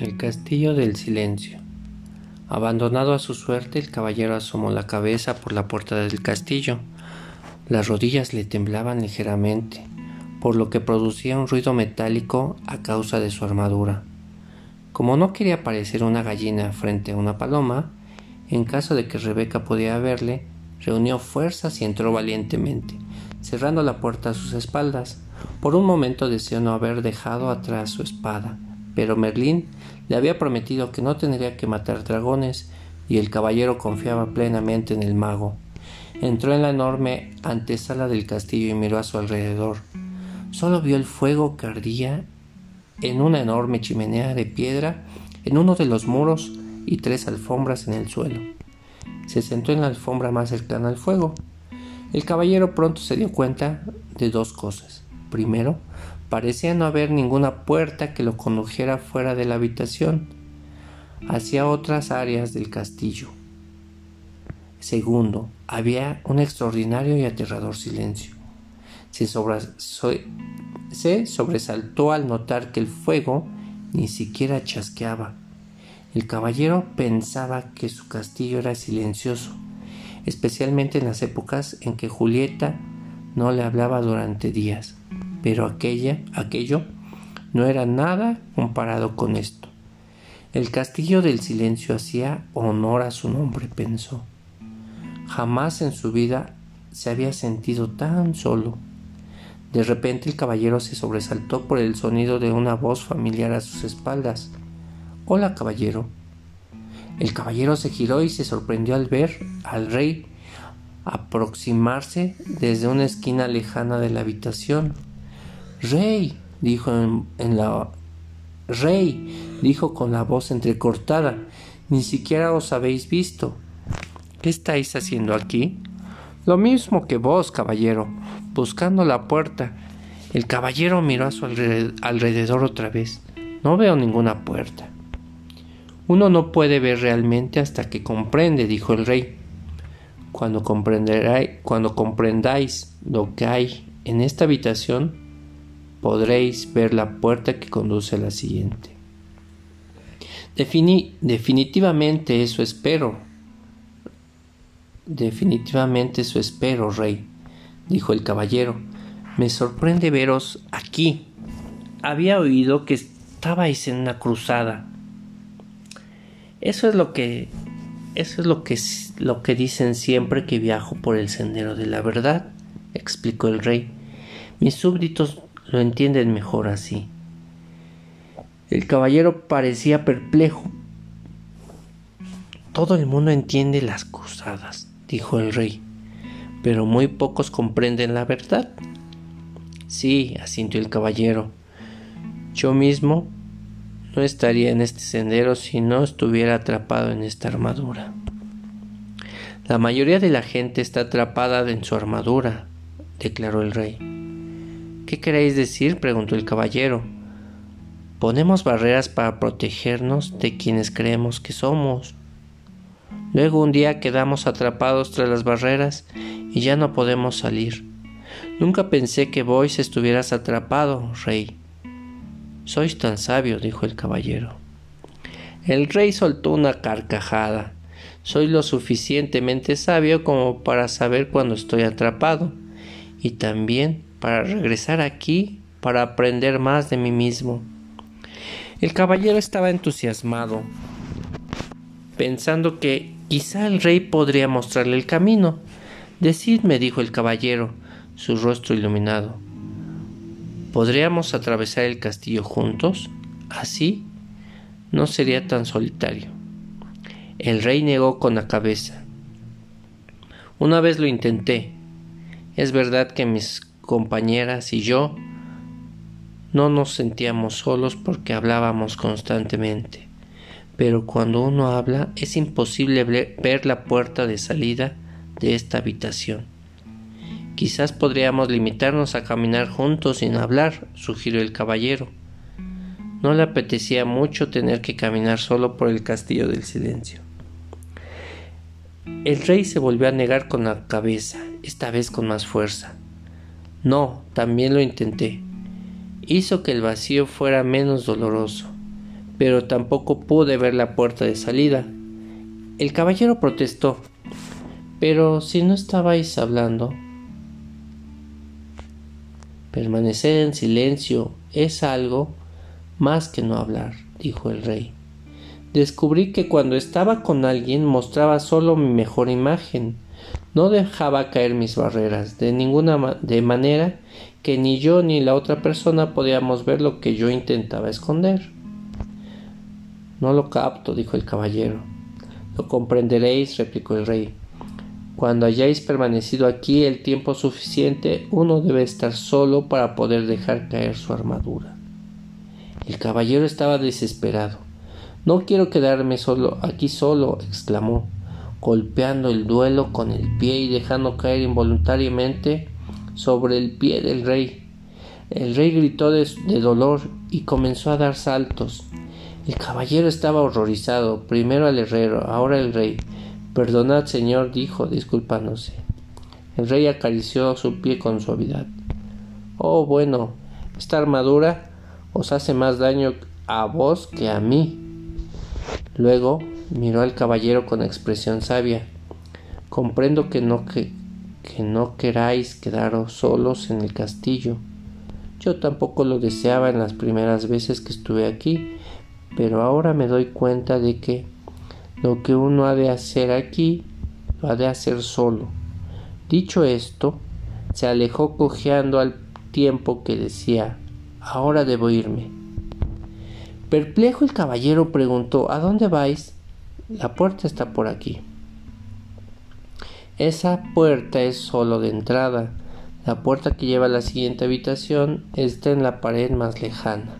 El castillo del silencio. Abandonado a su suerte, el caballero asomó la cabeza por la puerta del castillo. Las rodillas le temblaban ligeramente, por lo que producía un ruido metálico a causa de su armadura. Como no quería parecer una gallina frente a una paloma, en caso de que Rebeca pudiera verle, reunió fuerzas y entró valientemente, cerrando la puerta a sus espaldas. Por un momento deseó no haber dejado atrás su espada, pero Merlín le había prometido que no tendría que matar dragones y el caballero confiaba plenamente en el mago. Entró en la enorme antesala del castillo y miró a su alrededor. Solo vio el fuego que ardía en una enorme chimenea de piedra en uno de los muros y tres alfombras en el suelo. Se sentó en la alfombra más cercana al fuego. El caballero pronto se dio cuenta de dos cosas. Primero, Parecía no haber ninguna puerta que lo condujera fuera de la habitación, hacia otras áreas del castillo. Segundo, había un extraordinario y aterrador silencio. Se, sobresaltó al notar que el fuego ni siquiera chasqueaba. El caballero pensaba que su castillo era silencioso, especialmente en las épocas en que Julieta no le hablaba durante días pero aquella, aquello no era nada comparado con esto. El castillo del silencio hacía honor a su nombre, pensó. Jamás en su vida se había sentido tan solo. De repente el caballero se sobresaltó por el sonido de una voz familiar a sus espaldas. Hola, caballero. El caballero se giró y se sorprendió al ver al rey aproximarse desde una esquina lejana de la habitación. Rey, dijo en, la Rey, dijo con la voz entrecortada, ni siquiera os habéis visto. ¿Qué estáis haciendo aquí? Lo mismo que vos, caballero, buscando la puerta. El caballero miró a su alrededor otra vez. No veo ninguna puerta. Uno no puede ver realmente hasta que comprende, dijo el rey. Cuando, cuando comprendáis lo que hay en esta habitación, podréis ver la puerta que conduce a la siguiente. definitivamente eso espero. Definitivamente eso espero, rey, dijo el caballero. Me sorprende veros aquí. Había oído que estabais en una cruzada. Eso es lo que eso es lo que lo que dicen siempre que viajo por el sendero de la verdad, explicó el rey. Mis súbditos lo entienden mejor así. El caballero parecía perplejo. Todo el mundo entiende las cruzadas, dijo el rey, pero muy pocos comprenden la verdad. Sí, asintió el caballero. Yo mismo no estaría en este sendero si no estuviera atrapado en esta armadura. La mayoría de la gente está atrapada en su armadura, declaró el rey. ¿Qué queréis decir? preguntó el caballero. Ponemos barreras para protegernos de quienes creemos que somos. Luego un día quedamos atrapados tras las barreras y ya no podemos salir. Nunca pensé que vos estuvieras atrapado, rey. Sois tan sabio, dijo el caballero. El rey soltó una carcajada. Soy lo suficientemente sabio como para saber cuando estoy atrapado y también para regresar aquí para aprender más de mí mismo. El caballero estaba entusiasmado, pensando que quizá el rey podría mostrarle el camino. Decidme, dijo el caballero, su rostro iluminado. ¿Podríamos atravesar el castillo juntos? Así no sería tan solitario. El rey negó con la cabeza. Una vez lo intenté. Es verdad que mis compañeras y yo no nos sentíamos solos porque hablábamos constantemente. Pero cuando uno habla es imposible ver la puerta de salida de esta habitación. Quizás podríamos limitarnos a caminar juntos sin hablar, sugirió el caballero. No le apetecía mucho tener que caminar solo por el castillo del silencio. El rey se volvió a negar con la cabeza, esta vez con más fuerza. No, también lo intenté. Hizo que el vacío fuera menos doloroso, pero tampoco pude ver la puerta de salida. El caballero protestó. Pero si no estabais hablando. Permanecer en silencio es algo más que no hablar, dijo el rey. Descubrí que cuando estaba con alguien mostraba solo mi mejor imagen, no dejaba caer mis barreras de ninguna de manera que ni yo ni la otra persona podíamos ver lo que yo intentaba esconder. No lo capto, dijo el caballero. Lo comprenderéis, replicó el rey. Cuando hayáis permanecido aquí el tiempo suficiente, uno debe estar solo para poder dejar caer su armadura. El caballero estaba desesperado. No quiero quedarme solo aquí solo, exclamó, golpeando el duelo con el pie y dejando caer involuntariamente sobre el pie del rey. El rey gritó de, dolor y comenzó a dar saltos. El caballero estaba horrorizado, primero al herrero, ahora el rey. Perdonad, señor, dijo, disculpándose. El rey acarició su pie con suavidad. Oh, bueno, esta armadura os hace más daño a vos que a mí. Luego miró al caballero con expresión sabia. Comprendo que no, que, que no queráis quedaros solos en el castillo. Yo tampoco lo deseaba en las primeras veces que estuve aquí, pero ahora me doy cuenta de que lo que uno ha de hacer aquí lo ha de hacer solo. Dicho esto, se alejó cojeando al tiempo que decía ahora debo irme. Perplejo el caballero preguntó ¿A dónde vais? La puerta está por aquí. Esa puerta es solo de entrada. La puerta que lleva a la siguiente habitación está en la pared más lejana.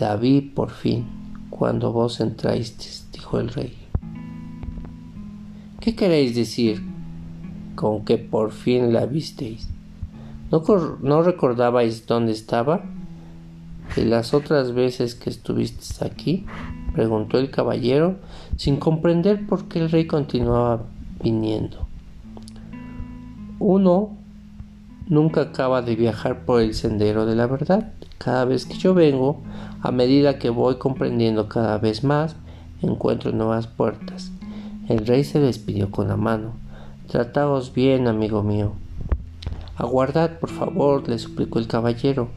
La vi por fin cuando vos entrasteis, dijo el rey. ¿Qué queréis decir con que por fin la visteis? ¿No, ¿No, recordabais dónde estaba? ¿De las otras veces que estuvisteis aquí? Preguntó el caballero, sin comprender por qué el rey continuaba viniendo. Uno nunca acaba de viajar por el sendero de la verdad. Cada vez que yo vengo, a medida que voy comprendiendo cada vez más, encuentro nuevas puertas. El rey se despidió con la mano. Trataos bien, amigo mío. Aguardad, por favor, le suplicó el caballero.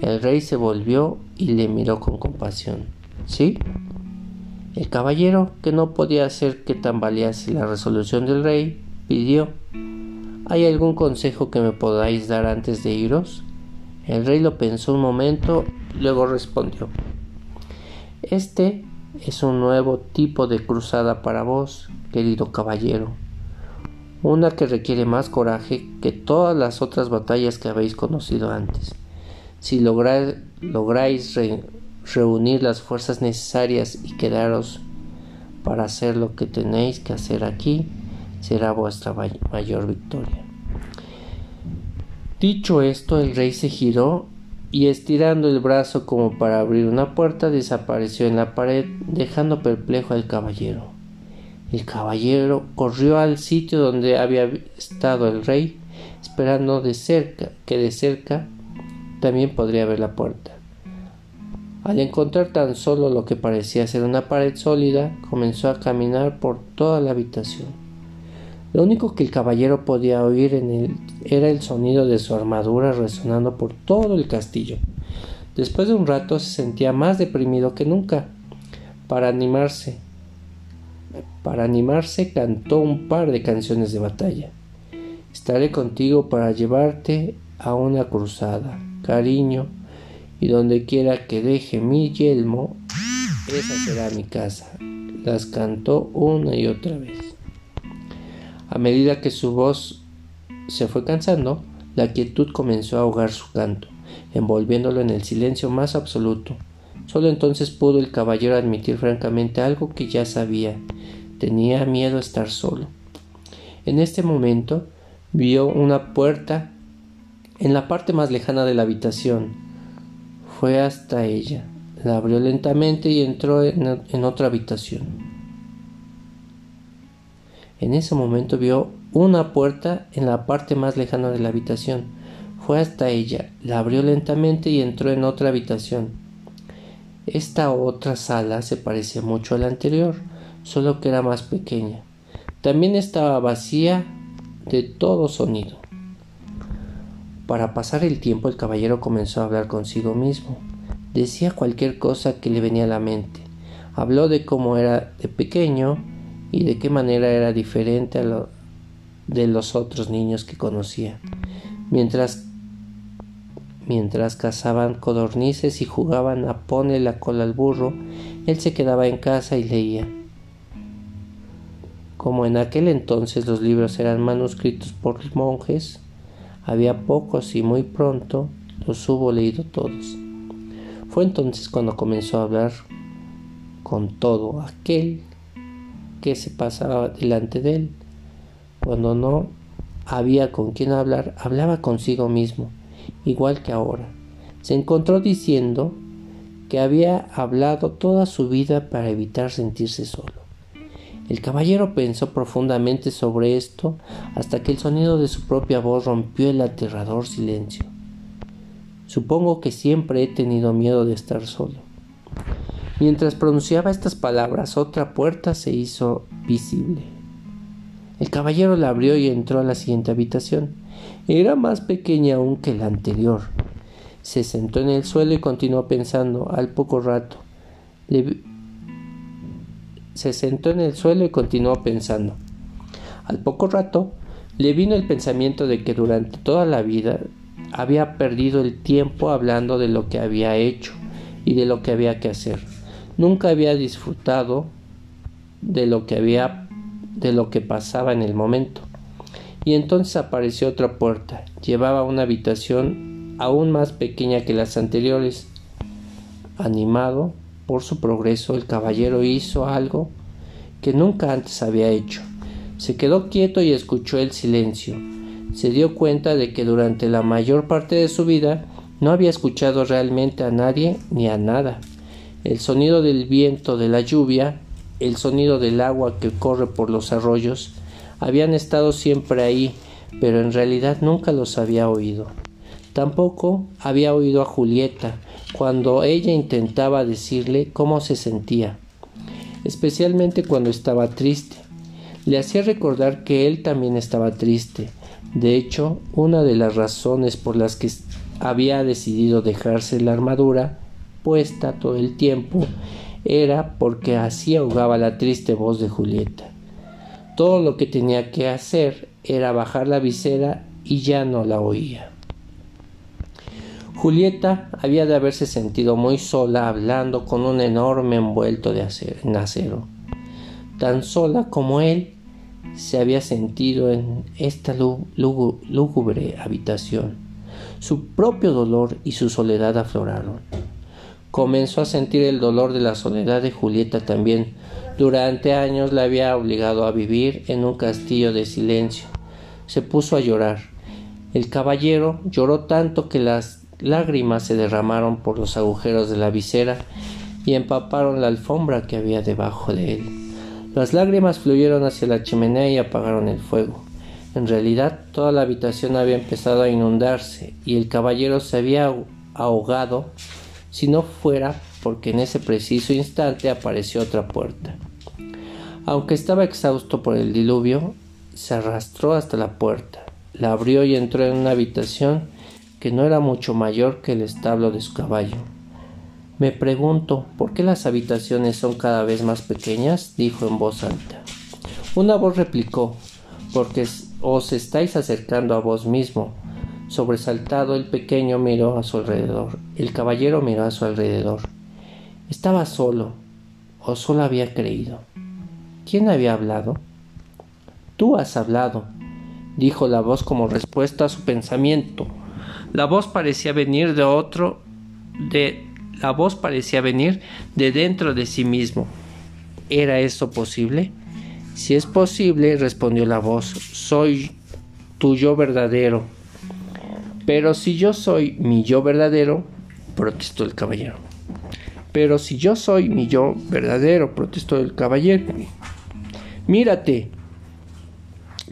El rey se volvió y le miró con compasión. ¿Sí? El caballero, que no podía hacer que tambalease la resolución del rey, pidió ¿Hay algún consejo que me podáis dar antes de iros? El rey lo pensó un momento, luego respondió Este es un nuevo tipo de cruzada para vos, querido caballero, una que requiere más coraje que todas las otras batallas que habéis conocido antes. Si lográis, reunir las fuerzas necesarias y quedaros para hacer lo que tenéis que hacer aquí, será vuestra mayor victoria. Dicho esto, el rey se giró y estirando el brazo como para abrir una puerta, desapareció en la pared, dejando perplejo al caballero. El caballero corrió al sitio donde había estado el rey, esperando de cerca que de cerca también podría ver la puerta. Al encontrar tan solo lo que parecía ser una pared sólida, comenzó a caminar por toda la habitación. Lo único que el caballero podía oír en era el sonido de su armadura resonando por todo el castillo. Después de un rato se sentía más deprimido que nunca. Para animarse, para animarse cantó un par de canciones de batalla. Estaré contigo para llevarte a una cruzada, cariño, y donde quiera que deje mi yelmo, esa será mi casa. Las cantó una y otra vez. A medida que su voz se fue cansando, la quietud comenzó a ahogar su canto, envolviéndolo en el silencio más absoluto. Solo entonces pudo el caballero admitir francamente algo que ya sabía. Tenía miedo a estar solo. En este momento vio una puerta en la parte más lejana de la habitación. Fue hasta ella, la abrió lentamente y entró en, otra habitación. En ese momento vio una puerta en la parte más lejana de la habitación. Fue hasta ella, la abrió lentamente y entró en otra habitación. Esta otra sala se parecía mucho a la anterior, solo que era más pequeña. También estaba vacía de todo sonido. Para pasar el tiempo el caballero comenzó a hablar consigo mismo. Decía cualquier cosa que le venía a la mente. Habló de cómo era de pequeño y de qué manera era diferente a lo de los otros niños que conocía. Mientras mientras cazaban codornices y jugaban a pone la cola al burro, él se quedaba en casa y leía. Como en aquel entonces los libros eran manuscritos por monjes, había pocos y muy pronto los hubo leído todos. Fue entonces cuando comenzó a hablar con todo aquel que se pasaba delante de él. Cuando no había con quien hablar, hablaba consigo mismo, igual que ahora. Se encontró diciendo que había hablado toda su vida para evitar sentirse solo. El caballero pensó profundamente sobre esto hasta que el sonido de su propia voz rompió el aterrador silencio. Supongo que siempre he tenido miedo de estar solo. Mientras pronunciaba estas palabras, otra puerta se hizo visible. El caballero la abrió y entró a la siguiente habitación. Era más pequeña aún que la anterior. Se sentó en el suelo y continuó pensando. Al poco rato, se sentó en el suelo y continuó pensando. Al poco rato le vino el pensamiento de que durante toda la vida había perdido el tiempo hablando de lo que había hecho y de lo que había que hacer. Nunca había disfrutado de lo que había de lo que pasaba en el momento. Y entonces apareció otra puerta. Llevaba una habitación aún más pequeña que las anteriores. Animado por su progreso, el caballero hizo algo que nunca antes había hecho. Se quedó quieto y escuchó el silencio. Se dio cuenta de que durante la mayor parte de su vida no había escuchado realmente a nadie ni a nada. El sonido del viento, de la lluvia, el sonido del agua que corre por los arroyos, habían estado siempre ahí, pero en realidad nunca los había oído. Tampoco había oído a Julieta, cuando ella intentaba decirle cómo se sentía, especialmente cuando estaba triste. Le hacía recordar que él también estaba triste. De hecho, una de las razones por las que había decidido dejarse la armadura puesta todo el tiempo era porque así ahogaba la triste voz de Julieta. Todo lo que tenía que hacer era bajar la visera y ya no la oía. Julieta había de haberse sentido muy sola hablando con un enorme envuelto de acero, tan sola como él se había sentido en esta lúgubre habitación. Su propio dolor y su soledad afloraron. Comenzó a sentir el dolor de la soledad de Julieta también. Durante años la había obligado a vivir en un castillo de silencio. Se puso a llorar. El caballero lloró tanto que las Lágrimas se derramaron por los agujeros de la visera y empaparon la alfombra que había debajo de él. Las lágrimas fluyeron hacia la chimenea y apagaron el fuego. En realidad toda la habitación había empezado a inundarse y el caballero se había ahogado si no fuera porque en ese preciso instante apareció otra puerta. Aunque estaba exhausto por el diluvio, se arrastró hasta la puerta, la abrió y entró en una habitación que no era mucho mayor que el establo de su caballo. Me pregunto, ¿por qué las habitaciones son cada vez más pequeñas? dijo en voz alta. Una voz replicó, porque os estáis acercando a vos mismo. Sobresaltado el pequeño miró a su alrededor. El caballero miró a su alrededor. Estaba solo, o solo había creído. ¿Quién había hablado? Tú has hablado, dijo la voz como respuesta a su pensamiento. La voz parecía venir de otro, de la voz parecía venir de dentro de sí mismo. ¿Era esto posible? Si es posible, respondió la voz, soy tu yo verdadero. Pero si yo soy mi yo verdadero, protestó el caballero. Pero si yo soy mi yo verdadero, protestó el caballero. Mírate,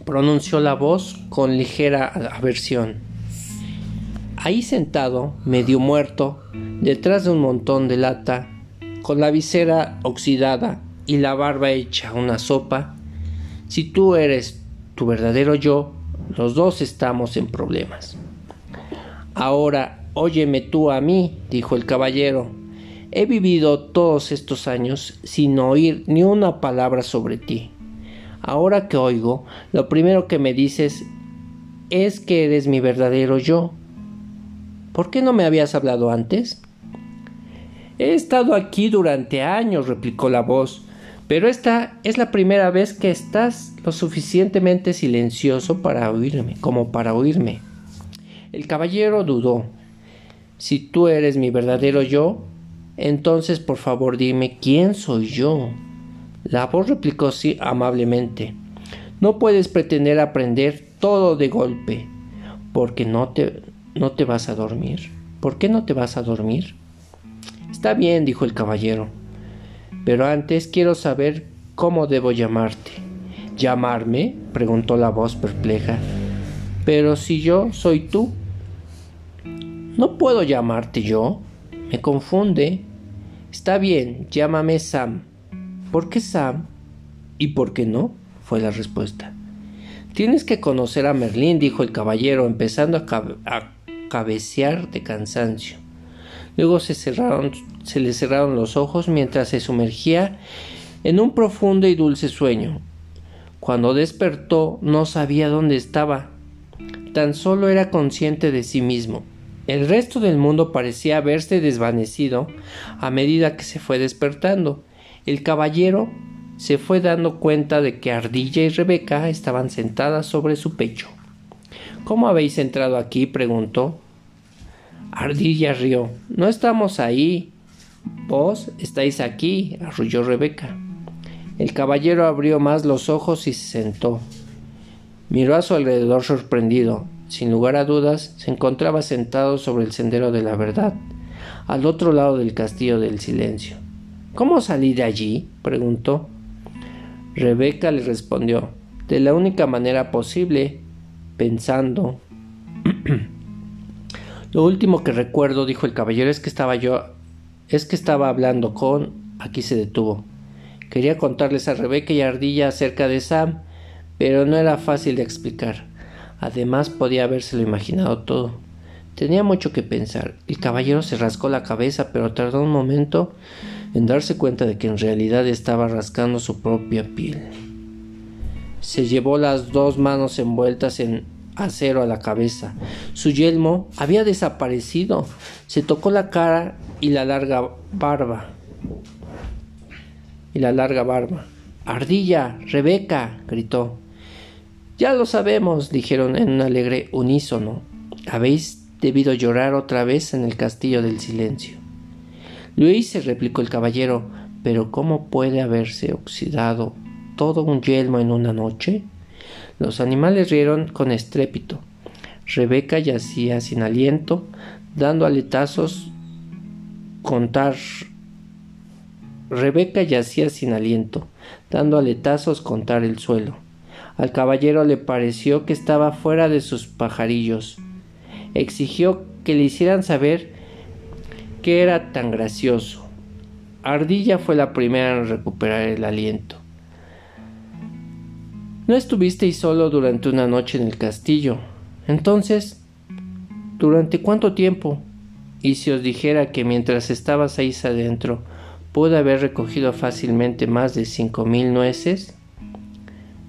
pronunció la voz con ligera aversión. Ahí sentado, medio muerto, detrás de un montón de lata, con la visera oxidada y la barba hecha una sopa, si tú eres tu verdadero yo, los dos estamos en problemas. Ahora, óyeme tú a mí, dijo el caballero. He vivido todos estos años sin oír ni una palabra sobre ti. Ahora que oigo, lo primero que me dices es que eres mi verdadero yo. ¿Por qué no me habías hablado antes? He estado aquí durante años, replicó la voz, pero esta es la primera vez que estás lo suficientemente silencioso para oírme, como para oírme. El caballero dudó. Si tú eres mi verdadero yo, entonces por favor dime quién soy yo. La voz replicó sí amablemente. No puedes pretender aprender todo de golpe, porque no te, no te vas a dormir. ¿Por qué no te vas a dormir? Está bien, dijo el caballero, pero antes quiero saber cómo debo llamarte. ¿Llamarme? preguntó la voz perpleja. Pero si yo soy tú, ¿no puedo llamarte yo? Me confunde. Está bien, llámame Sam. ¿Por qué Sam? ¿Y por qué no? fue la respuesta. Tienes que conocer a Merlín, dijo el caballero, empezando a, cabecear de cansancio. Luego se, cerraron, se le cerraron los ojos mientras se sumergía en un profundo y dulce sueño. Cuando despertó no sabía dónde estaba, tan solo era consciente de sí mismo. El resto del mundo parecía haberse desvanecido a medida que se fue despertando. El caballero se fue dando cuenta de que Ardilla y Rebeca estaban sentadas sobre su pecho. ¿Cómo habéis entrado aquí? preguntó. Ardilla rió. No estamos ahí. Vos estáis aquí, arrulló Rebeca. El caballero abrió más los ojos y se sentó. Miró a su alrededor sorprendido. Sin lugar a dudas, se encontraba sentado sobre el sendero de la verdad, al otro lado del castillo del silencio. ¿Cómo salí de allí? preguntó. Rebeca le respondió, de la única manera posible, pensando. Lo último que recuerdo, dijo el caballero, es que estaba yo, es que estaba hablando con... Aquí se detuvo. Quería contarles a Rebeca y a Ardilla acerca de Sam, pero no era fácil de explicar. Además podía habérselo imaginado todo. Tenía mucho que pensar. El caballero se rascó la cabeza, pero tardó un momento en darse cuenta de que en realidad estaba rascando su propia piel. Se llevó las dos manos envueltas en acero a la cabeza. Su yelmo había desaparecido. Se tocó la cara y la larga barba. Y la larga barba. Ardilla, Rebeca, gritó. Ya lo sabemos, dijeron en un alegre unísono. Habéis debido llorar otra vez en el castillo del silencio. Luis se replicó el caballero, pero ¿cómo puede haberse oxidado todo un yelmo en una noche? Los animales rieron con estrépito. Rebeca yacía sin aliento, dando aletazos contar. Rebeca yacía sin aliento, dando aletazos contar el suelo. Al caballero le pareció que estaba fuera de sus pajarillos. Exigió que le hicieran saber que era tan gracioso. Ardilla fue la primera en recuperar el aliento. No estuvisteis solo durante una noche en el castillo. Entonces, ¿durante cuánto tiempo? Y si os dijera que mientras estabas ahí adentro, pude haber recogido fácilmente más de cinco mil nueces?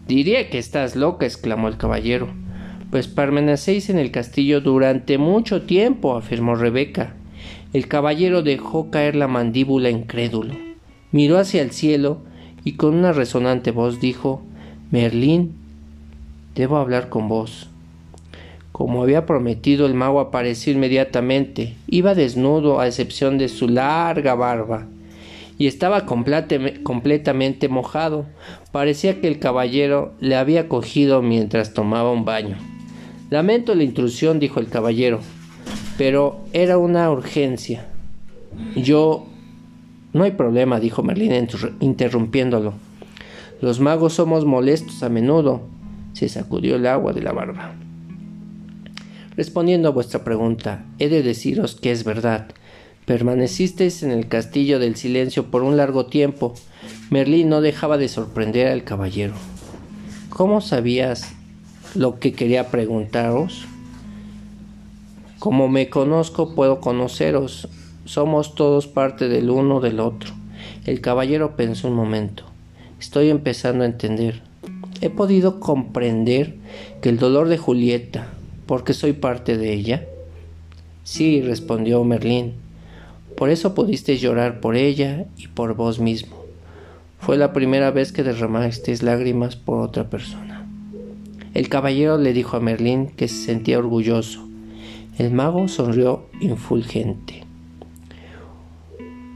Diría que estás loca, exclamó el caballero. Pues permanecéis en el castillo durante mucho tiempo, afirmó Rebeca. El caballero dejó caer la mandíbula incrédulo. Miró hacia el cielo y con una resonante voz dijo Merlín, debo hablar con vos. Como había prometido, el mago apareció inmediatamente. Iba desnudo a excepción de su larga barba y estaba completamente mojado. Parecía que el caballero le había cogido mientras tomaba un baño. Lamento la intrusión, dijo el caballero, pero era una urgencia. Yo... No hay problema, dijo Merlín interrumpiéndolo. Los magos somos molestos a menudo. Se sacudió el agua de la barba. Respondiendo a vuestra pregunta, he de deciros que es verdad. Permanecisteis en el castillo del silencio por un largo tiempo. Merlín no dejaba de sorprender al caballero. ¿Cómo sabías lo que quería preguntaros? Como me conozco, puedo conoceros. Somos todos parte del uno del otro. El caballero pensó un momento. Estoy empezando a entender. He podido comprender que el dolor de Julieta, porque soy parte de ella. Sí, respondió Merlín por eso pudiste llorar por ella y por vos mismo. Fue la primera vez que derramasteis lágrimas por otra persona. El caballero le dijo a Merlín que se sentía orgulloso. El mago sonrió infulgente.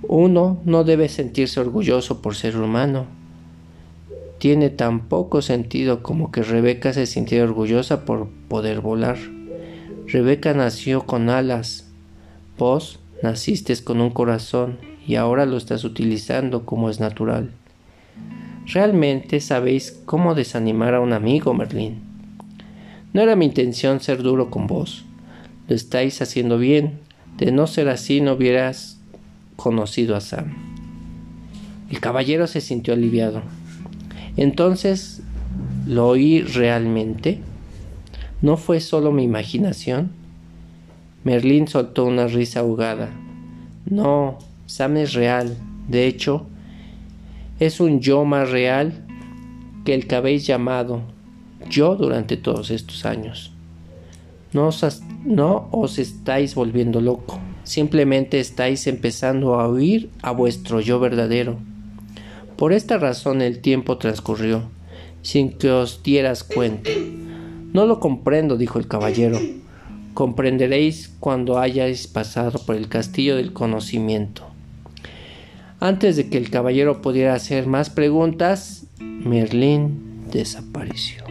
Uno no debe sentirse orgulloso por ser humano. Tiene tan poco sentido como que Rebeca se sintiera orgullosa por poder volar. Rebeca nació con alas. Vos Naciste con un corazón y ahora lo estás utilizando como es natural. Realmente sabéis cómo desanimar a un amigo, Merlín. No era mi intención ser duro con vos. Lo estáis haciendo bien. De no ser así no hubieras conocido a Sam. El caballero se sintió aliviado. Entonces, ¿lo oí realmente? ¿No fue solo mi imaginación? Merlín soltó una risa ahogada. No, Sam es real. De hecho, es un yo más real que el que habéis llamado yo durante todos estos años. No os, no os estáis volviendo loco, simplemente estáis empezando a oír a vuestro yo verdadero. Por esta razón el tiempo transcurrió, sin que os dieras cuenta. No lo comprendo, dijo el caballero comprenderéis cuando hayáis pasado por el castillo del conocimiento. Antes de que el caballero pudiera hacer más preguntas, Merlín desapareció.